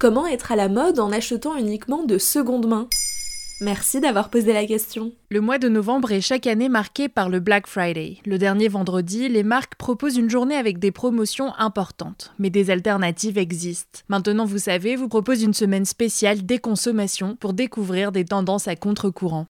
Comment être à la mode en achetant uniquement de seconde main? Merci d'avoir posé la question. Le mois de novembre est chaque année marqué par le Black Friday. Le dernier vendredi, les marques proposent une journée avec des promotions importantes, mais des alternatives existent. Maintenant, vous savez, vous propose une semaine spéciale déconsommation pour découvrir des tendances à contre-courant.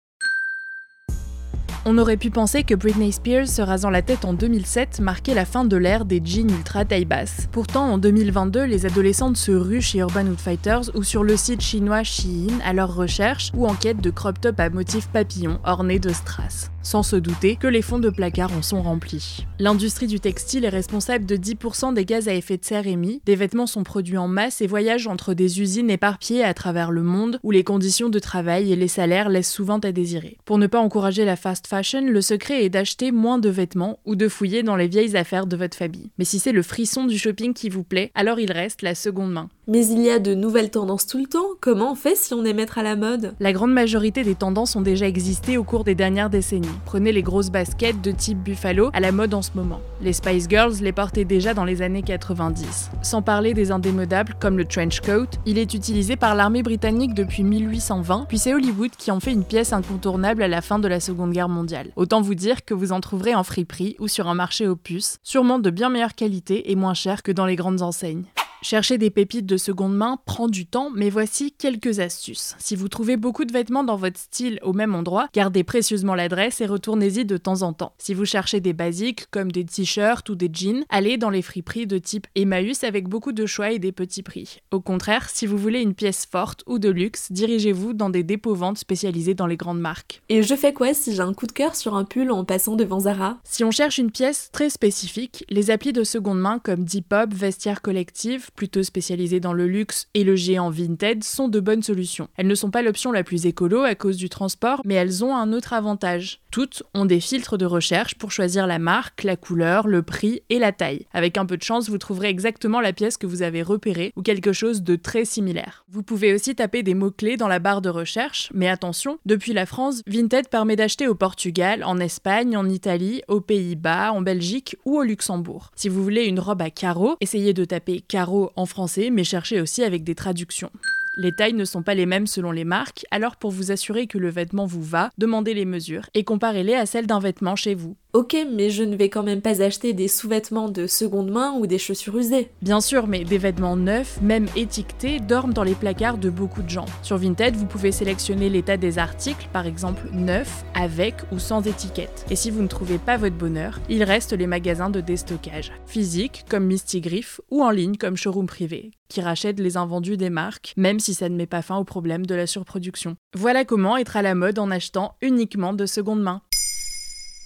On aurait pu penser que Britney Spears se rasant la tête en 2007 marquait la fin de l'ère des jeans ultra taille basse. Pourtant, en 2022, les adolescentes se ruent chez Urban Outfitters ou sur le site chinois Shein à leur recherche ou en quête de crop top à motif papillon ornés de strass sans se douter que les fonds de placard en sont remplis. L'industrie du textile est responsable de 10% des gaz à effet de serre émis, des vêtements sont produits en masse et voyagent entre des usines éparpillées à travers le monde où les conditions de travail et les salaires laissent souvent à désirer. Pour ne pas encourager la fast fashion, le secret est d'acheter moins de vêtements ou de fouiller dans les vieilles affaires de votre famille. Mais si c'est le frisson du shopping qui vous plaît, alors il reste la seconde main. Mais il y a de nouvelles tendances tout le temps, comment on fait si on est maître à la mode? La grande majorité des tendances ont déjà existé au cours des dernières décennies. Prenez les grosses baskets de type Buffalo à la mode en ce moment. Les Spice Girls les portaient déjà dans les années 90. Sans parler des indémodables comme le trench coat, il est utilisé par l'armée britannique depuis 1820, puis c'est Hollywood qui en fait une pièce incontournable à la fin de la Seconde Guerre mondiale. Autant vous dire que vous en trouverez en friperie ou sur un marché puces, sûrement de bien meilleure qualité et moins cher que dans les grandes enseignes. Chercher des pépites de seconde main prend du temps, mais voici quelques astuces. Si vous trouvez beaucoup de vêtements dans votre style au même endroit, gardez précieusement l'adresse et retournez-y de temps en temps. Si vous cherchez des basiques comme des t-shirts ou des jeans, allez dans les friperies de type Emmaüs avec beaucoup de choix et des petits prix. Au contraire, si vous voulez une pièce forte ou de luxe, dirigez-vous dans des dépôts-ventes spécialisés dans les grandes marques. Et je fais quoi si j'ai un coup de cœur sur un pull en passant devant Zara? Si on cherche une pièce très spécifique, les applis de seconde main comme Depop, Vestiaire Collective, plutôt spécialisées dans le luxe et le géant Vinted, sont de bonnes solutions. Elles ne sont pas l'option la plus écolo à cause du transport, mais elles ont un autre avantage. Toutes ont des filtres de recherche pour choisir la marque, la couleur, le prix et la taille. Avec un peu de chance, vous trouverez exactement la pièce que vous avez repérée ou quelque chose de très similaire. Vous pouvez aussi taper des mots-clés dans la barre de recherche, mais attention, depuis la France, Vinted permet d'acheter au Portugal, en Espagne, en Italie, aux Pays-Bas, en Belgique ou au Luxembourg. Si vous voulez une robe à carreaux, essayez de taper carreaux en français, mais cherchez aussi avec des traductions. Les tailles ne sont pas les mêmes selon les marques, alors pour vous assurer que le vêtement vous va, demandez les mesures et comparez-les à celles d'un vêtement chez vous. Ok, mais je ne vais quand même pas acheter des sous-vêtements de seconde main ou des chaussures usées. Bien sûr, mais des vêtements neufs, même étiquetés, dorment dans les placards de beaucoup de gens. Sur Vinted, vous pouvez sélectionner l'état des articles, par exemple neufs, avec ou sans étiquette. Et si vous ne trouvez pas votre bonheur, il reste les magasins de déstockage, physiques comme Misty Griff ou en ligne comme Showroom Privé, qui rachètent les invendus des marques, même si ça ne met pas fin au problème de la surproduction. Voilà comment être à la mode en achetant uniquement de seconde main.